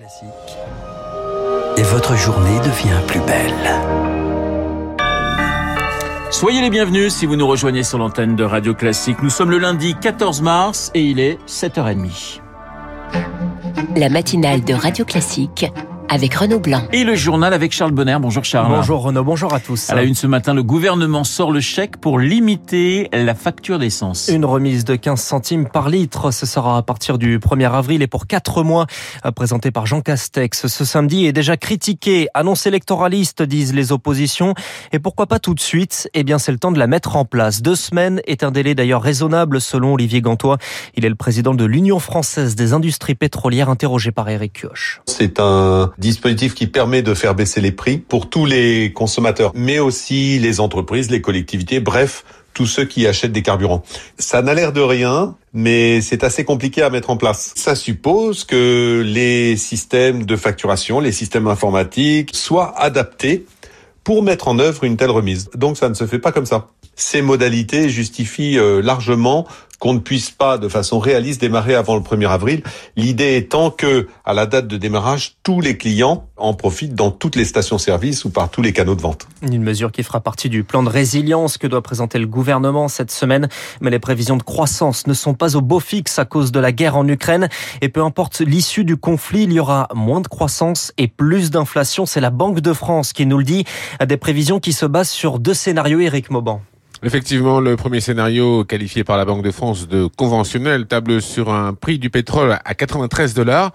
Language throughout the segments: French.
Classique. Et votre journée devient plus belle. Soyez les bienvenus si vous nous rejoignez sur l'antenne de Radio Classique. Nous sommes le lundi 14 mars et il est 7h30. La matinale de Radio Classique avec Renaud Blanc. Et le journal avec Charles Bonner. Bonjour Charles. Bonjour Renaud, bonjour à tous. À la une ce matin, le gouvernement sort le chèque pour limiter la facture d'essence. Une remise de 15 centimes par litre, ce sera à partir du 1er avril et pour 4 mois, présenté par Jean Castex. Ce samedi est déjà critiqué, annonce électoraliste, disent les oppositions. Et pourquoi pas tout de suite? Eh bien, c'est le temps de la mettre en place. Deux semaines est un délai d'ailleurs raisonnable selon Olivier Gantois. Il est le président de l'Union française des industries pétrolières, interrogé par Eric Kioch. C'est un dispositif qui permet de faire baisser les prix pour tous les consommateurs, mais aussi les entreprises, les collectivités, bref, tous ceux qui achètent des carburants. Ça n'a l'air de rien, mais c'est assez compliqué à mettre en place. Ça suppose que les systèmes de facturation, les systèmes informatiques soient adaptés pour mettre en œuvre une telle remise. Donc ça ne se fait pas comme ça. Ces modalités justifient largement qu'on ne puisse pas de façon réaliste démarrer avant le 1er avril. L'idée étant que, à la date de démarrage, tous les clients en profitent dans toutes les stations-service ou par tous les canaux de vente. Une mesure qui fera partie du plan de résilience que doit présenter le gouvernement cette semaine. Mais les prévisions de croissance ne sont pas au beau fixe à cause de la guerre en Ukraine. Et peu importe l'issue du conflit, il y aura moins de croissance et plus d'inflation. C'est la Banque de France qui nous le dit. Des prévisions qui se basent sur deux scénarios, Éric Mauban. Effectivement, le premier scénario qualifié par la Banque de France de conventionnel table sur un prix du pétrole à 93 dollars.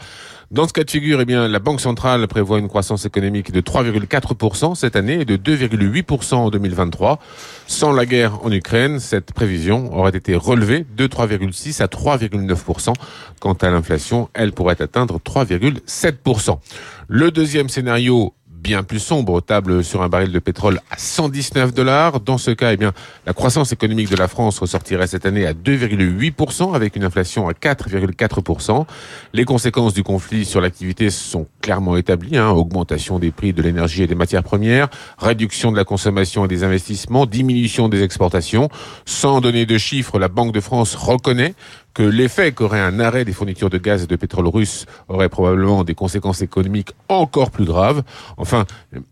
Dans ce cas de figure, eh bien, la Banque centrale prévoit une croissance économique de 3,4% cette année et de 2,8% en 2023. Sans la guerre en Ukraine, cette prévision aurait été relevée de 3,6 à 3,9%. Quant à l'inflation, elle pourrait atteindre 3,7%. Le deuxième scénario bien plus sombre table sur un baril de pétrole à 119 dollars. Dans ce cas, eh bien, la croissance économique de la France ressortirait cette année à 2,8% avec une inflation à 4,4%. Les conséquences du conflit sur l'activité sont clairement établies. Hein. Augmentation des prix de l'énergie et des matières premières, réduction de la consommation et des investissements, diminution des exportations. Sans donner de chiffres, la Banque de France reconnaît que l'effet qu'aurait un arrêt des fournitures de gaz et de pétrole russe aurait probablement des conséquences économiques encore plus graves. Enfin,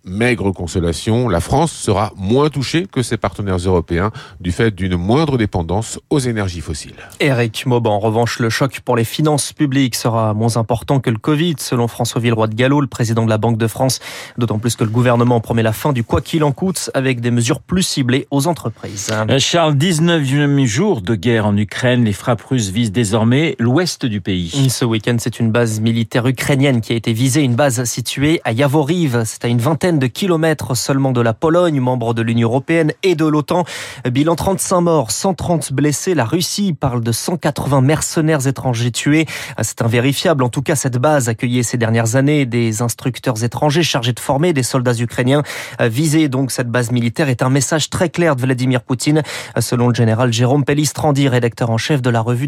maigre consolation, la France sera moins touchée que ses partenaires européens du fait d'une moindre dépendance aux énergies fossiles. Eric Mauban, en revanche, le choc pour les finances publiques sera moins important que le Covid, selon François Villeroy de Gallo, le président de la Banque de France, d'autant plus que le gouvernement promet la fin du quoi qu'il en coûte avec des mesures plus ciblées aux entreprises. Charles, 19e jour de guerre en Ukraine, les frappes russes vise désormais l'ouest du pays. Ce week-end, c'est une base militaire ukrainienne qui a été visée, une base située à Yavoriv. C'est à une vingtaine de kilomètres seulement de la Pologne, membre de l'Union européenne et de l'OTAN. Bilan 35 morts, 130 blessés. La Russie parle de 180 mercenaires étrangers tués. C'est invérifiable. En tout cas, cette base accueillait ces dernières années des instructeurs étrangers chargés de former des soldats ukrainiens. Viser donc cette base militaire est un message très clair de Vladimir Poutine, selon le général Jérôme Pellistrandi, rédacteur en chef de la revue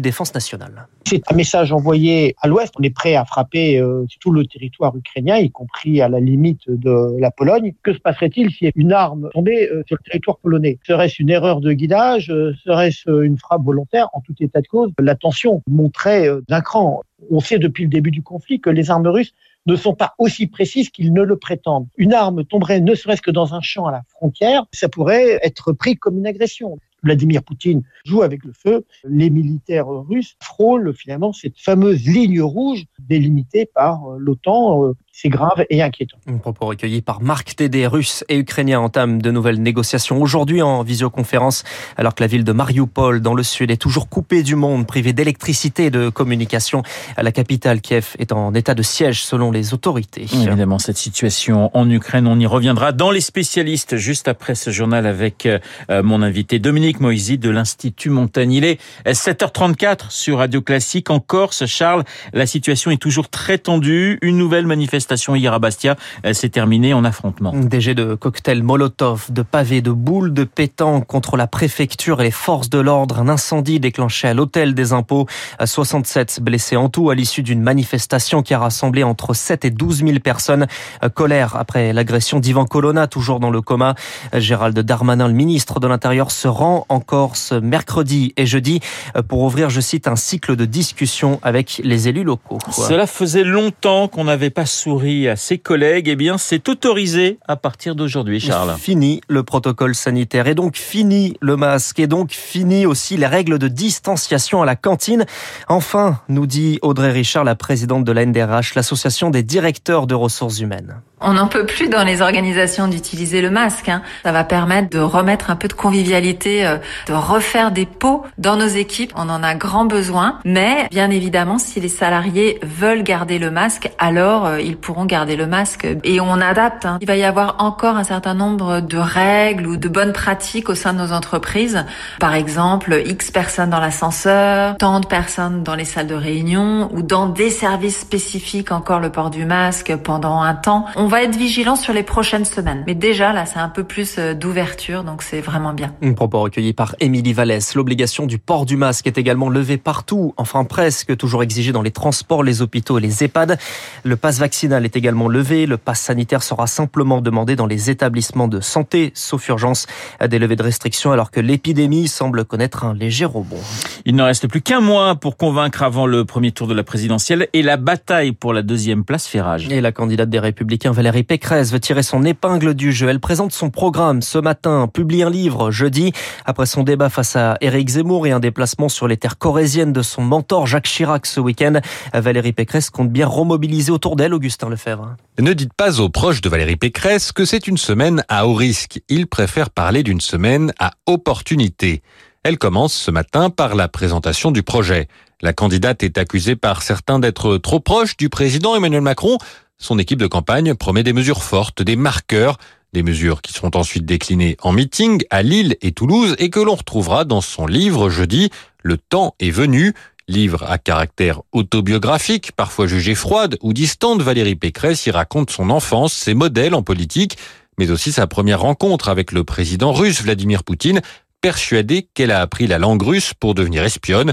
C'est un message envoyé à l'ouest. On est prêt à frapper euh, tout le territoire ukrainien, y compris à la limite de la Pologne. Que se passerait-il si une arme tombait euh, sur le territoire polonais? Serait-ce une erreur de guidage? Euh, Serait-ce une frappe volontaire? En tout état de cause, la tension montrait d'un cran. On sait depuis le début du conflit que les armes russes ne sont pas aussi précises qu'ils ne le prétendent. Une arme tomberait ne serait-ce que dans un champ à la frontière, ça pourrait être pris comme une agression. Vladimir Poutine joue avec le feu. Les militaires russes frôlent finalement cette fameuse ligne rouge délimitée par l'OTAN c'est grave et inquiétant. Un propos recueilli par Marc Tédé. Russes et Ukrainiens entament de nouvelles négociations aujourd'hui en visioconférence, alors que la ville de Mariupol, dans le sud, est toujours coupée du monde, privée d'électricité et de communication. La capitale, Kiev, est en état de siège selon les autorités. Évidemment, cette situation en Ukraine, on y reviendra dans les spécialistes juste après ce journal avec mon invité Dominique Moisy de l'Institut Montaigne. Il est 7h34 sur Radio Classique en Corse. Charles, la situation est toujours très tendue. Une nouvelle manifestation manifestation hier à Bastia s'est terminée en affrontement. Des jets de cocktails Molotov, de pavés, de boules de pétanque contre la préfecture et les forces de l'ordre. Un incendie déclenché à l'hôtel des impôts. 67 blessés en tout à l'issue d'une manifestation qui a rassemblé entre 7 et 12 000 personnes. Colère après l'agression d'Ivan Colonna, toujours dans le coma. Gérald Darmanin, le ministre de l'Intérieur, se rend en Corse mercredi et jeudi pour ouvrir, je cite, un cycle de discussion avec les élus locaux. Cela faisait longtemps qu'on n'avait pas souri à ses collègues. Eh bien, c'est autorisé à partir d'aujourd'hui, Charles. Fini le protocole sanitaire et donc fini le masque et donc fini aussi les règles de distanciation à la cantine. Enfin, nous dit Audrey Richard, la présidente de la NDRH, l'association des directeurs de ressources humaines. On n'en peut plus dans les organisations d'utiliser le masque. Hein. Ça va permettre de remettre un peu de convivialité, euh, de refaire des pots dans nos équipes. On en a grand besoin. Mais bien évidemment, si les salariés veulent garder le masque, alors euh, ils pourront garder le masque. Et on adapte. Hein. Il va y avoir encore un certain nombre de règles ou de bonnes pratiques au sein de nos entreprises. Par exemple, X personnes dans l'ascenseur, tant de personnes dans les salles de réunion ou dans des services spécifiques encore le port du masque pendant un temps. Va être vigilant sur les prochaines semaines. Mais déjà, là, c'est un peu plus euh, d'ouverture, donc c'est vraiment bien. Un propos recueilli par Émilie Vallès. L'obligation du port du masque est également levée partout, enfin presque, toujours exigée dans les transports, les hôpitaux et les EHPAD. Le pass vaccinal est également levé. Le pass sanitaire sera simplement demandé dans les établissements de santé, sauf urgence, à des levées de restrictions, alors que l'épidémie semble connaître un léger rebond. Il ne reste plus qu'un mois pour convaincre avant le premier tour de la présidentielle et la bataille pour la deuxième place fait rage. Et la candidate des Républicains Valérie Pécresse veut tirer son épingle du jeu. Elle présente son programme ce matin, publie un livre jeudi, après son débat face à Éric Zemmour et un déplacement sur les terres corésiennes de son mentor Jacques Chirac ce week-end. Valérie Pécresse compte bien remobiliser autour d'elle Augustin Lefebvre. Ne dites pas aux proches de Valérie Pécresse que c'est une semaine à haut risque. Ils préfèrent parler d'une semaine à opportunité. Elle commence ce matin par la présentation du projet. La candidate est accusée par certains d'être trop proche du président Emmanuel Macron. Son équipe de campagne promet des mesures fortes, des marqueurs, des mesures qui seront ensuite déclinées en meeting à Lille et Toulouse et que l'on retrouvera dans son livre jeudi Le temps est venu. Livre à caractère autobiographique, parfois jugé froide ou distante, Valérie Pécresse y raconte son enfance, ses modèles en politique, mais aussi sa première rencontre avec le président russe Vladimir Poutine, persuadée qu'elle a appris la langue russe pour devenir espionne.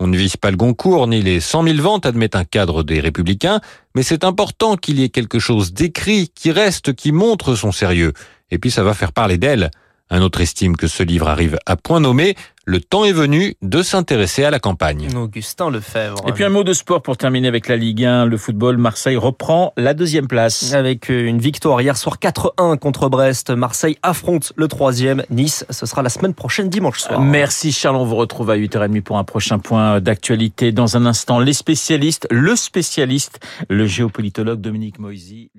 On ne vise pas le Goncourt ni les 100 000 ventes, admet un cadre des Républicains, mais c'est important qu'il y ait quelque chose d'écrit qui reste, qui montre son sérieux. Et puis ça va faire parler d'elle. Un autre estime que ce livre arrive à point nommé. Le temps est venu de s'intéresser à la campagne. Augustin Lefebvre. Et puis un mot de sport pour terminer avec la Ligue 1. Le football, Marseille reprend la deuxième place. Avec une victoire hier soir 4-1 contre Brest. Marseille affronte le troisième. Nice, ce sera la semaine prochaine dimanche soir. Merci Charles, on vous retrouve à 8h30 pour un prochain point d'actualité. Dans un instant, les spécialistes, le spécialiste, le géopolitologue Dominique Moisy.